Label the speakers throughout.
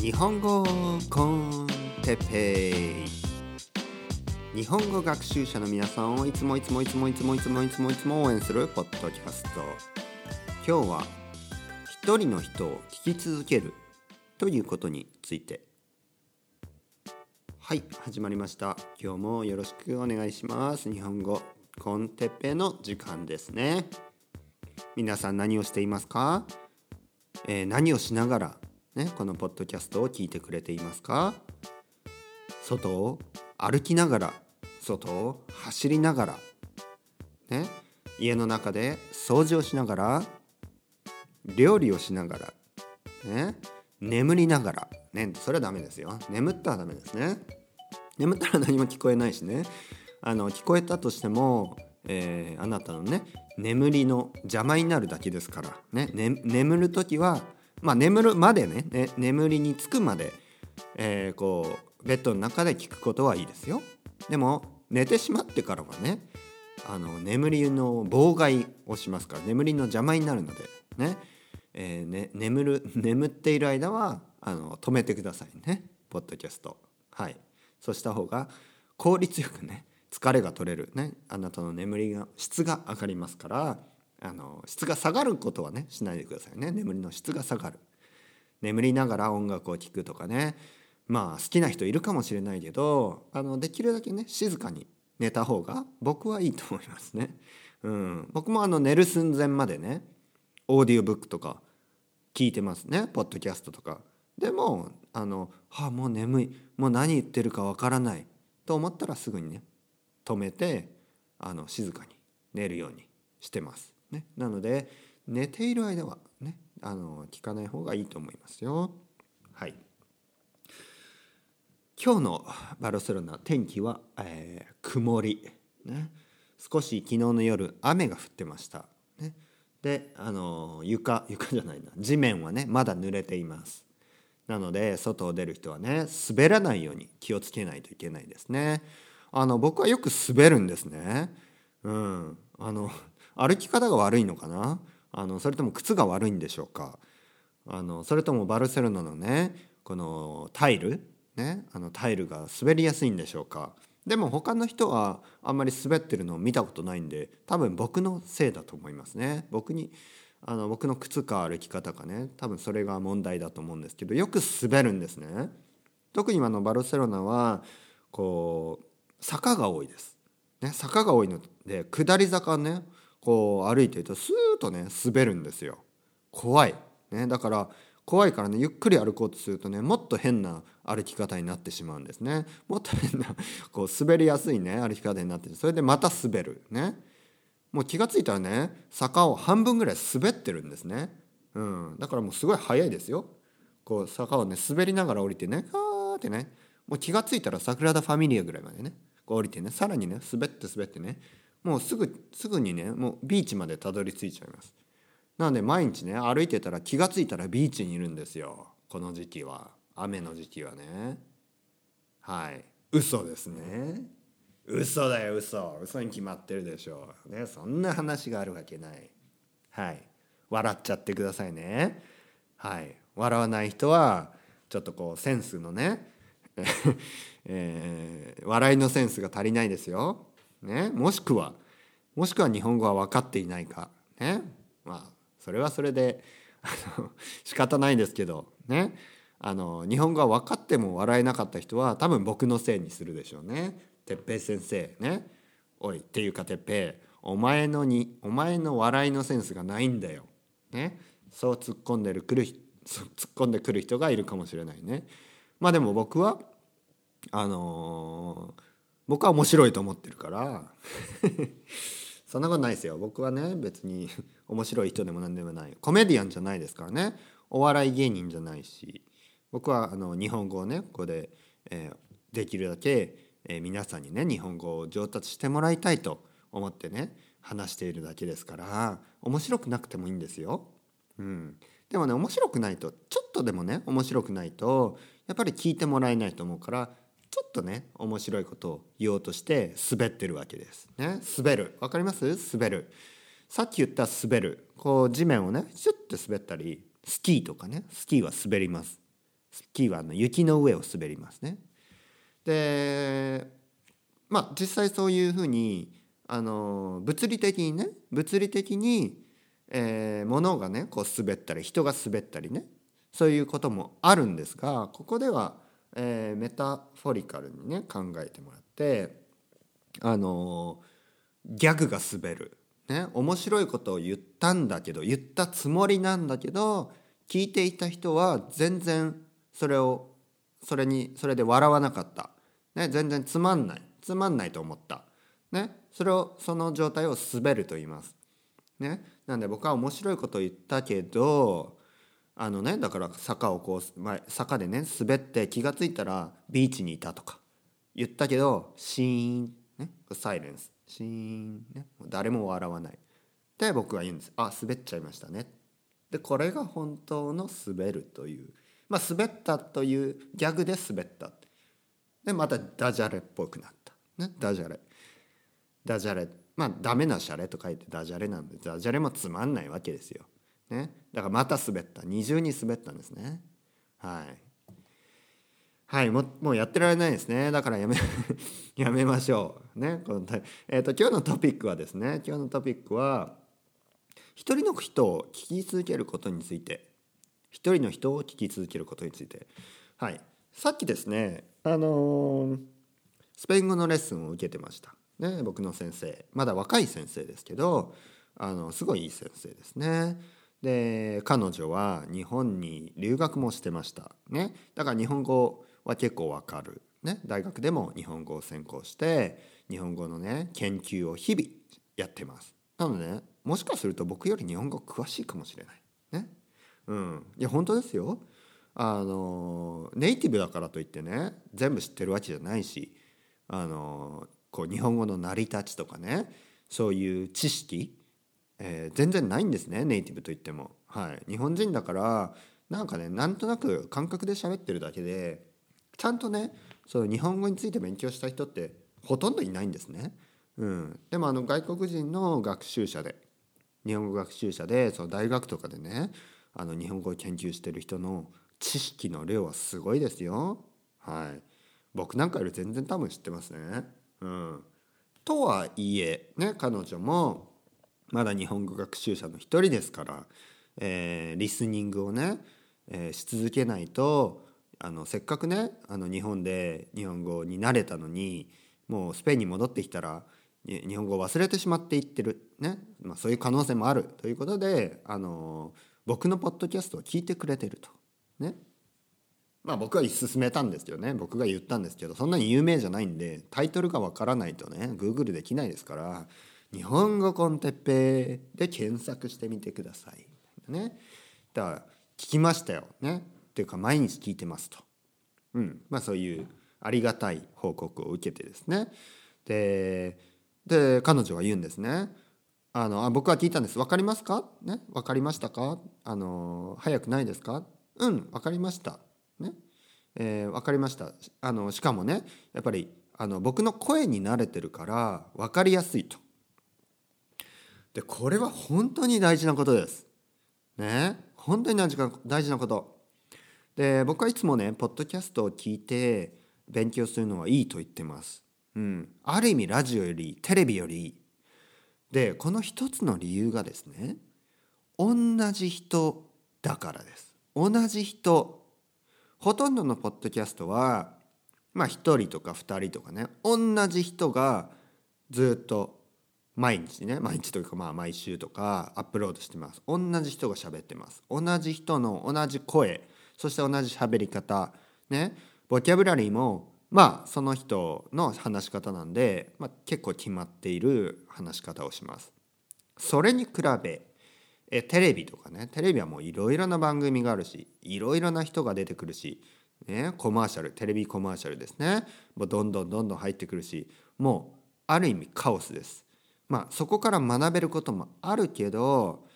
Speaker 1: 日本語コンテッペイ日本語学習者の皆さんをいつもいつもいつもいつもいつもいつもいつも応援するポッドキャスト。今日は一人の人を聞き続けるということについて。はい始まりました。今日もよろしくお願いします。日本語コンテッペイの時間ですね。皆さん何をしていますか、えー、何をしながら？ね、このポッドキャストを聞いてくれていますか？外を歩きながら外を走りながら、ね、家の中で掃除をしながら料理をしながら、ね、眠りながら、ね、それはダメですよ。眠ったらダメですね。眠ったら何も聞こえないしね。あの聞こえたとしても、えー、あなたのね眠りの邪魔になるだけですから、ね、ね眠る時はまあ眠るまでねね眠りにつくまで、えー、こうベッドの中で聞くことはいいですよ。でも寝てしまってからはねあの眠りの妨害をしますから眠りの邪魔になるのでね,、えーね、眠る 眠っている間はあの止めてくださいねポッドキャスト。はい、そうした方が効率よくね疲れが取れるねあなたの眠りが質が上がりますからあの質が下がることはねしないでくださいね。眠りの質が下がる。眠りながら音楽を聴くとかね。まあ好きな人いるかもしれないけどあのできるだけね静かに寝た方が僕はいいと思いますね。うん、僕もあの寝る寸前までねオーディオブックとか聞いてますね。ポッドキャストとか。でもあの、はあ、もう眠い。もう何言ってるかわからない。と思ったらすぐにね止めてあの静かに寝るようにしてます。ね、なので寝ている間はねあの聞かない方がいいと思いますよ。はい。今日のバルセロナ天気は、えー、曇り、ね、少し昨日の夜雨が降ってました、ね、であの床床じゃないな。地面はねまだ濡れています。なので外を出る人はね滑らないように気をつけないといけないですね。あの僕はよく滑るんですね。うん。あの歩き方が悪いのかな？あのそれとも靴が悪いんでしょうか？あのそれともバルセロナのねこのタイル？ね？あのタイルが滑りやすいんでしょうか？でも他の人はあんまり滑ってるのを見たことないんで多分僕のせいだと思いますね。僕にあの僕の靴か歩き方かね多分それが問題だと思うんですけどよく滑るんですね。特にあのバルセロナはこう坂が多いです、ね、坂が多いので下り坂ねこう歩いてるとスーッとね滑るんですよ。怖い、ね、だから怖いからねゆっくり歩こうとするとねもっと変な歩き方になってしまうんですね。もっと変な こう滑りやすいね歩き方になってそれでまた滑る。ね。もう気が付いたらね坂を半分ぐらい滑ってるんですね、うん、だからもうすごい速いですよ。こう坂をね滑りながら降りてねカーってねもう気が付いたら桜田ファミリアぐらいまでねこう降りてねさらにね滑って滑ってねもうすぐすぐにねもうビーチまでたどり着いちゃいます。なので毎日ね歩いてたら気が付いたらビーチにいるんですよ。この時期は。雨の時期はね。はい。嘘ですね。嘘だよ嘘。嘘に決まってるでしょう。ねそんな話があるわけない。はい。笑っちゃってくださいね。はい。笑わない人はちょっとこうセンスのね えー、笑いのセンスが足りないですよ。ね、もしくはもしくは日本語は分かっていないか、ね、まあそれはそれであの 仕方ないですけどねあの日本語は分かっても笑えなかった人は多分僕のせいにするでしょうね。哲平先生ねおいっていうか哲平お前のにお前の笑いのセンスがないんだよ。ね、そう突っ込んでるくる突っ込んでくる人がいるかもしれないね。まあでも僕はあのー僕は面白いと思ってるから。そんなことないですよ。僕はね別に 面白い人でも何でもない。コメディアンじゃないですからね。お笑い芸人じゃないし。僕はあの日本語をねここで、えー、できるだけ、えー、皆さんにね日本語を上達してもらいたいと思ってね話しているだけですから面白くなくてもいいんですよ。うん、でもね面白くないとちょっとでもね面白くないとやっぱり聞いてもらえないと思うからちょっとね面白いことを言おうとして滑ってるわけです。ね、滑るわかります？滑るさっき言った滑るこう地面をねシュッて滑ったりスキーとかねスキーは滑ります。スキーはあの雪の上を滑りますね。でまあ実際そういうふうにあの物理的にね物理的に、えー、物がねこう滑ったり人が滑ったりねそういうこともあるんですがここでは、えー、メタフォリカルにね考えてもらってあのギャグが滑る、ね、面白いことを言ったんだけど言ったつもりなんだけど聞いていた人は全然それをそれにそれで笑わなかった、ね、全然つまんない。つまんないと思った、ね、それをその状態を滑ると言います。ね、なんで僕は面白いことを言ったけどあのねだから坂をこう、まあ、坂でね滑って気が付いたらビーチにいたとか言ったけどシーン、ね、サイレンス。シーン、ね、誰も笑わない。で僕は言うんです。あ滑っちゃいましたね。でこれが本当の滑るという。まあ滑ったというギャグで滑った。でまたダジャレっぽくなった、ね、ダジャレ。ダジャレ。まあダメなシャレと書いてダジャレなんでダジャレもつまんないわけですよ。ね、だからまた滑った。二重に滑ったんですね。はい。はいもうやってられないですね。だからやめ やめましょう。ねこのえーと、今日のトピックはですね。今日のトピックは一人の人を聞き続けることについて。一人の人を聞き続けることについて。はい。さっきですねあのー、スペイン語のレッスンを受けてました。ね僕の先生。まだ若い先生ですけどあのすごいいい先生ですね。で彼女は日本に留学もしてました。ね。だから日本語は結構わかる、ね、大学でも日本語を専攻して日本語のね研究を日々やってます。なので、ね、もしかすると僕より日本語詳しいかもしれない。ね。うん。いや本当ですよ。あのネイティブだからといってね全部知ってるわけじゃないしあのこう日本語の成り立ちとかねそういう知識、えー、全然ないんですねネイティブといっても。はい、日本人だからなんかねなんとなく感覚で喋ってるだけでちゃんとねそう日本語について勉強した人ってほとんどいないんですね。うん、でもあの外国人の学習者で日本語学習者でその大学とかでねあの日本語を研究してる人の知識の量はすごいですよ。はい、僕なんかより全然多分知ってますね。うん、とはいえね彼女もまだ日本語学習者の一人ですから、えー、リスニングをね、えー、し続けないとあのせっかくねあの日本で日本語に慣れたのにもうスペインに戻ってきたら日本語を忘れてしまっていってる、ね。まあ、そういう可能性もある。ということであの僕のポッドキャストを聞いてくれてると。ね。まあ僕は勧めたんですよね。僕が言ったんですけどそんなに有名じゃないんでタイトルがわからないとね Google できないですから「日本語コンテッペイ」で検索してみてください。ね、だから聞きましたよね。っていうか毎日聞いてますと、うん。まあ、そういうありがたい報告を受けてですね。でで彼女は言うんですね。あのあ僕は聞いたんです。分かりますか？ね。分かりましたか？あの早くないですか？うん。分かりました。ね。えー、分かりました。あのしかもねやっぱりあの僕の声に慣れてるから分かりやすいと。でこれは本当に大事なことですね本当に大事な大事なことで僕はいつもねポッドキャストを聞いて勉強するのはいいと言ってます。うん、ある意味ラジオよりテレビよりいい。でこの一つの理由がですね同じ人だからです。同じ人ほとんどのポッドキャストはまあ1人とか2人とかね同じ人がずっと毎日ね毎日というかまあ毎週とかアップロードしてます。同じ人が喋ってます。同じ人の同じ声そして同じ喋り方ね。ボキャブラリーもまあその人の話し方なんで、まあ、結構決まっている話し方をします。それに比べえテレビとかねテレビはもういろいろな番組があるしいろいろな人が出てくるし、ね、コマーシャルテレビコマーシャルですね。もうどんどんどんどん入ってくるしもうある意味カオスです。まあそこから学べることもあるけど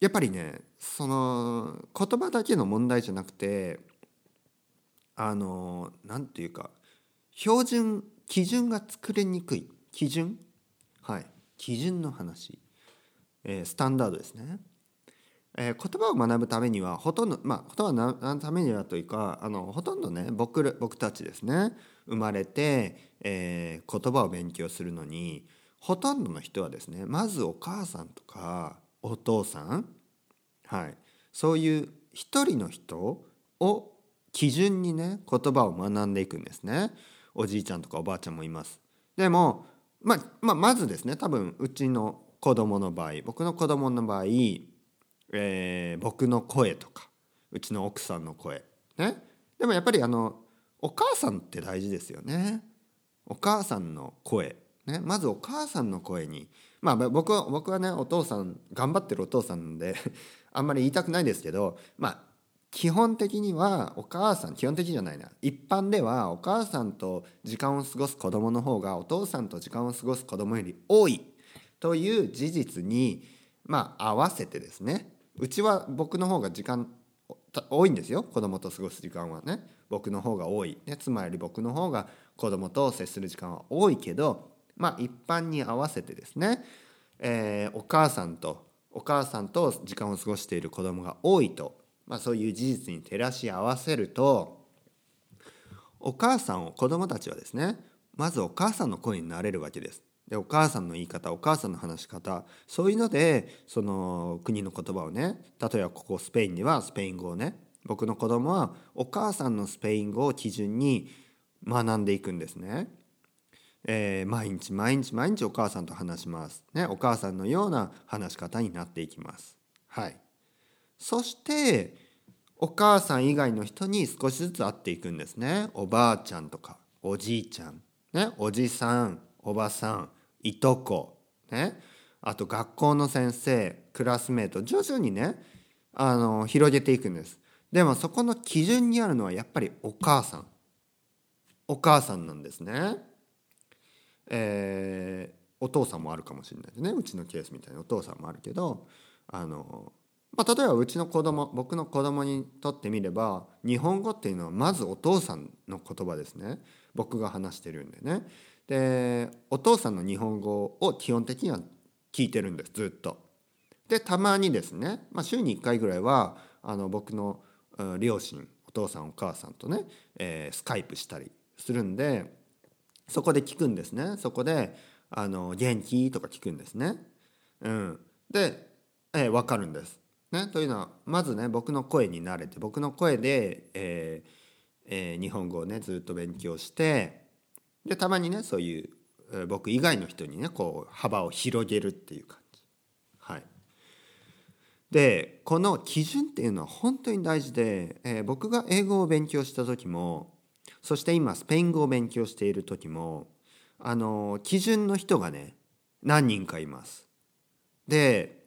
Speaker 1: やっぱりねその言葉だけの問題じゃなくてあの何て言うか標準基準が作りにくい。基準？はい。基準の話、えー、スタンダードですね、えー、言葉を学ぶためにはほとんどまあ言葉を学ぶためにはというかあのほとんどね僕僕たちですね。生まれて、えー、言葉を勉強するのにほとんどの人はですねまずお母さんとかお父さん、はい、そういう一人の人を基準にね言葉を学んでいくんですね。おじいちゃんとかおばあちゃんもいます。でも、まあ、まあ、まずですね多分うちの子供の場合僕の子供の場合、えー、僕の声とかうちの奥さんの声ねでもやっぱりあのお母さんって大事ですよね。お母さんの声ね、まずお母さんの声にまあ僕は僕はねお父さん頑張ってるお父さんで あんまり言いたくないですけどまあ基本的にはお母さん基本的じゃないな一般ではお母さんと時間を過ごす子供の方がお父さんと時間を過ごす子供より多いという事実にまあ合わせてですねうちは僕の方が時間多いんですよ子供と過ごす時間はね。僕の方が多い、ね、妻より僕の方が子供と接する時間は多いけどまあ一般に合わせてですね、えー、お母さんとお母さんと時間を過ごしている子供が多いと、まあ、そういう事実に照らし合わせるとお母さんを子供たちはですねまずお母さんの声になれるわけです。でお母さんの言い方お母さんの話し方そういうのでその国の言葉をね例えばここスペインではスペイン語をね僕の子供はお母さんのスペイン語を基準に学んでいくんですね。えー、毎日毎日毎日お母さんと話します。ね、お母さんのような話し方になっていきます。はい。そしてお母さん以外の人に少しずつ会っていくんですね。おばあちゃんとかおじいちゃん、ね、おじさんおばさんいとこ、ね、あと学校の先生クラスメート徐々にねあの広げていくんです。でもそこの基準にあるのはやっぱりお母さんお母さんなんですね。えー、お父さんもあるかもしれないですねうちのケースみたいにお父さんもあるけどあの、まあ、例えばうちの子供僕の子供にとってみれば日本語っていうのはまずお父さんの言葉ですね僕が話してるんでね。でお父さんの日本語を基本的には聞いてるんですずっと。でたまにですね、まあ、週に1回ぐらいはあの僕の両親お父さんお母さんとね、えー、スカイプしたりするんでそこで聞くんですねそこで「あの元気?」とか聞くんですね。うん、で、えー、分かるんです。ね、というのはまずね僕の声に慣れて僕の声で、えーえー、日本語をねずっと勉強してでたまにねそういう、えー、僕以外の人にねこう幅を広げるっていう感じ。はい、でこの基準っていうのは本当に大事で、えー、僕が英語を勉強した時もそして今スペイン語を勉強している時もあの基準の人がね何人かいます。で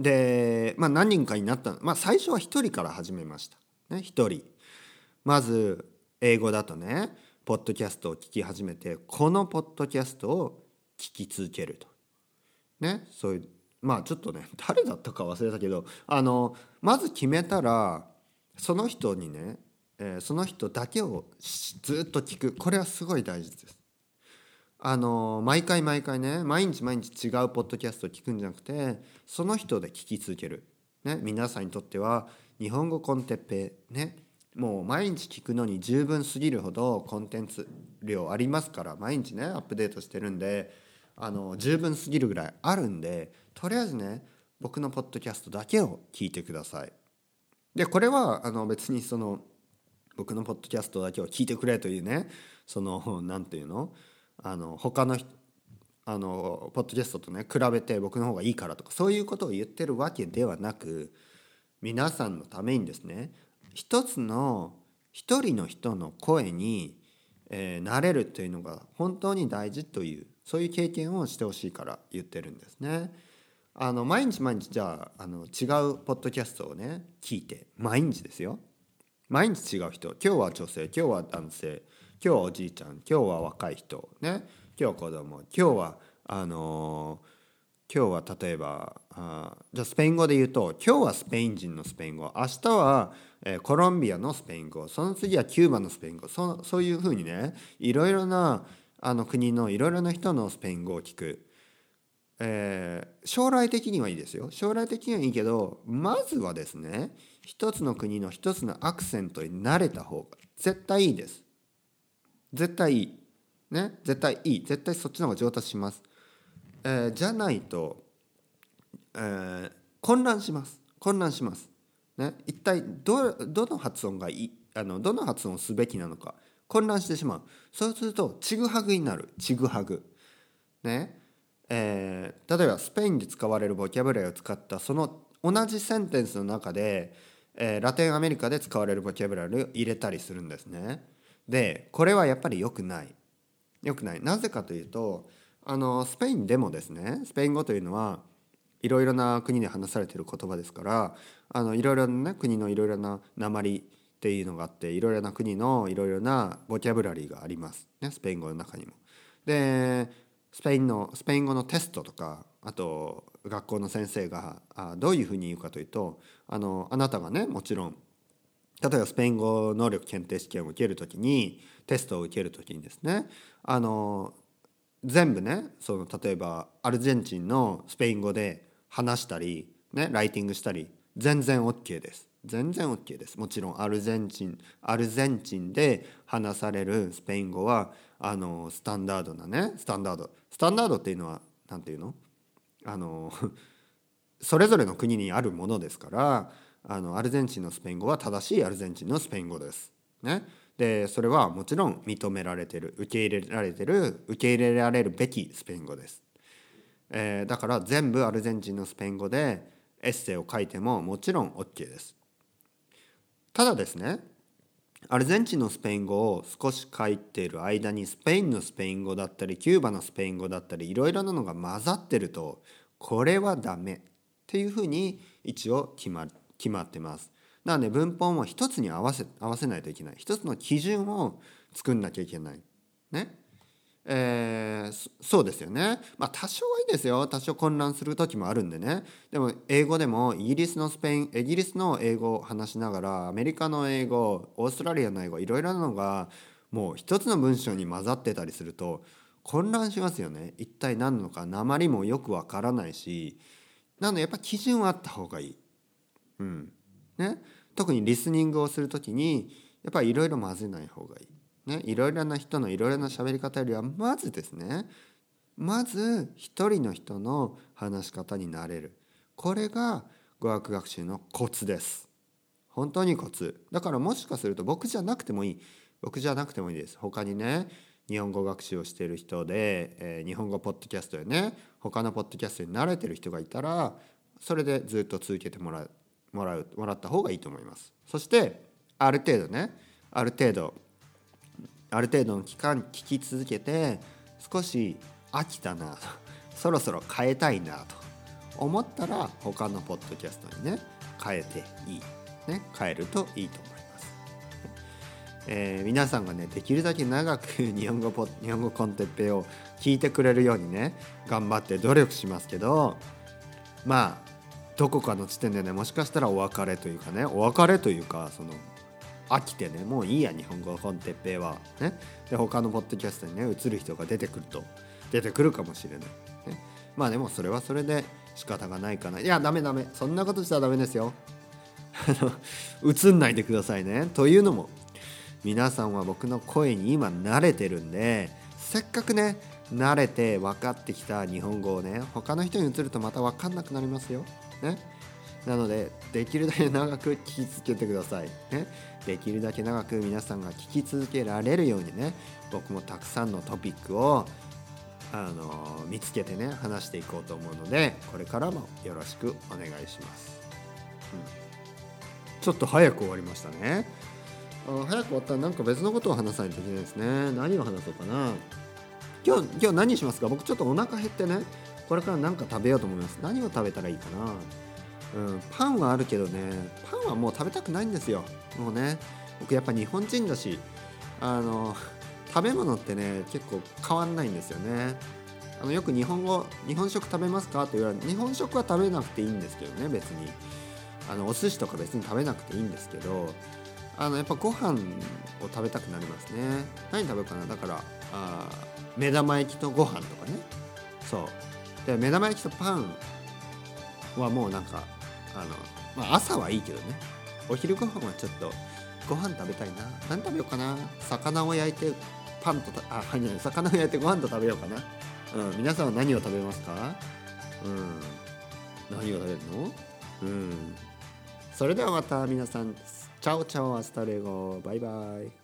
Speaker 1: で、まあ、何人かになった、まあ、最初は1人から始めました。ね、1人。まず英語だとねポッドキャストを聞き始めてこのポッドキャストを聞き続けると。ねそういうまあちょっとね誰だったか忘れたけどあのまず決めたらその人にねえー、その人だけをずっと聞くこれはすごい大事です。あの毎回毎回ね毎日毎日違うポッドキャストを聞くんじゃなくてその人で聞き続ける、ね、皆さんにとっては日本語コンテッペねもう毎日聞くのに十分すぎるほどコンテンツ量ありますから毎日ねアップデートしてるんであの十分すぎるぐらいあるんでとりあえずね僕のポッドキャストだけを聞いてください。でこれはあの別にその僕のポッドキャストだけは聞いてくれというねその何て言うの？あの他のあのポッドキャストとね比べて僕の方がいいからとかそういうことを言ってるわけではなく皆さんのためにですね一つの一人の人の声に、えー、なれるというのが本当に大事というそういう経験をしてほしいから言ってるんですね。あの毎日毎日じゃああの違うポッドキャストをね聞いて毎日ですよ毎日違う人。今日は女性今日は男性。今日はおじいちゃん。今日は若い人。ね。今日は子供。今日はあのー、今日は例えばあじゃあスペイン語で言うと今日はスペイン人のスペイン語。明日は、えー、コロンビアのスペイン語。その次はキューバのスペイン語。そそういうふうにねいろいろなあの国のいろいろな人のスペイン語を聞く、えー、将来的にはいいですよ。将来的にはいいけどまずはですね一つの国の一つのアクセントに慣れた方が絶対いいです。絶対いい。ね？絶対いい。絶対そっちの方が上達します、えー、じゃないと、えー、混乱します。混乱します。ね？一体どどの発音がいい？あのどの発音をすべきなのか？混乱してしまう。そうするとちぐはぐになる。ちぐはぐ。ね？えー、例えばスペインで使われるボキャブラリを使ったその同じセンテンスの中で、えー、ラテンアメリカで使われるボキャブラリーを入れたりするんですね。でこれはやっぱり良くない。良くない。なぜかというとあのスペインでもですねスペイン語というのはいろいろな国で話されている言葉ですからあのいろいろな、ね、国のいろいろな鉛っていうのがあっていろいろな国のいろいろなボキャブラリーがあります、ね、スペイン語の中にも。でスペインのスペイン語のテストとかあと学校の先生がどういうふうに言うかというとあのあなたがねもちろん例えばスペイン語能力検定試験を受ける時にテストを受ける時にですねあの全部ねその例えばアルゼンチンのスペイン語で話したり、ね、ライティングしたり全然 OK です。全然 OK です。もちろんアルゼンチンアルゼンチンで話されるスペイン語はあのスタンダードなねスタンダード。スタンダードっていうのは何て言うの？あの それぞれの国にあるものですからあのアルゼンチンのスペイン語は正しいアルゼンチンのスペイン語です。ね、でそれはもちろん認められてる受け入れられてる受け入れられるべきスペイン語です。えー、だから全部アルゼンチンのスペイン語でエッセイを書いてももちろん OK です。ただですねアルゼンチンのスペイン語を少し書いている間にスペインのスペイン語だったりキューバのスペイン語だったりいろいろなのが混ざってるとこれはダメっていうふうに一応決ま決まってます。なので文法も一つに合わせ合わせないといけない一つの基準を作んなきゃいけない。ね。えー、そうですよね。まあ多少はいいですよ。多少混乱する時もあるんでね。でも英語でもイギリスのスペイン、イギリスの英語を話しながらアメリカの英語、オーストラリアの英語いろいろなのがもう一つの文章に混ざってたりすると混乱しますよね。一体何なのか鉛もよくわからないし。なのでやっぱ基準はあった方がいい。うん。ね。特にリスニングをする時にやっぱりいろいろ混ぜない方がいい。ね、いろいろな人のいろいろな喋り方よりはまずですねまず一人の人の話し方になれる。これが語学学習のコツです。本当にコツ。だからもしかすると僕じゃなくてもいい。僕じゃなくてもいいです。他にね日本語学習をしている人で、えー、日本語ポッドキャストでね他のポッドキャストに慣れてる人がいたらそれでずっと続けてもらうもらうもらった方がいいと思います。そしてある程度ねある程度ある程度の期間聞き続けて少し飽きたなと そろそろ変えたいなと思ったら他のポッドキャストにね変えていい、ね、変えるといいと思います。えー、皆さんがねできるだけ長く 日本語ポ日本語コンテッペを聞いてくれるようにね頑張って努力しますけどまあどこかの地点でねもしかしたらお別れというかねお別れというかその飽きてねもういいや日本語本てっぺは。ね？で他のポッドキャストにね移る人が出てくると。出てくるかもしれない、ね、まあでもそれはそれで仕方がないかな。いやダメダメ。そんなことしたらダメですよ。あの映んないでくださいね。というのも皆さんは僕の声に今慣れてるんでせっかくね慣れて分かってきた日本語をね他の人に移るとまた分かんなくなりますよ。ね、なのでできるだけ長く聞き続けてください。ね、できるだけ長く皆さんが聞き続けられるようにね僕もたくさんのトピックをあの見つけてね話していこうと思うのでこれからもよろしくお願いします。うん、ちょっと早く終わりましたね。あ早く終わったらなんか別のことを話さないといけないですね。何を話そうかな。今日今日何しますか？僕ちょっとお腹減ってねこれから何か食べようと思います。何を食べたらいいかな？うん、パンはあるけどねパンはもう食べたくないんですよ。もうね僕やっぱ日本人だしあの食べ物ってね結構変わんないんですよね。あのよく日本語日本食食べますか？と言われる日本食は食べなくていいんですけどね別に。あのお寿司とか別に食べなくていいんですけどあのやっぱご飯を食べたくなりますね。何食べようかな？だからあ目玉焼きとご飯とかね。そう。で目玉焼きとパンはもうなんかあの、まあ、朝はいいけどね。お昼ご飯はちょっとご飯食べたいな。何食べようかな。魚を焼いてパンとたあはい魚を焼いてご飯と食べようかな。うん皆さんは何を食べますか？うん。何を食べるの？うん。それではまた皆さん。 Chao chao hasta luego。バイバイ。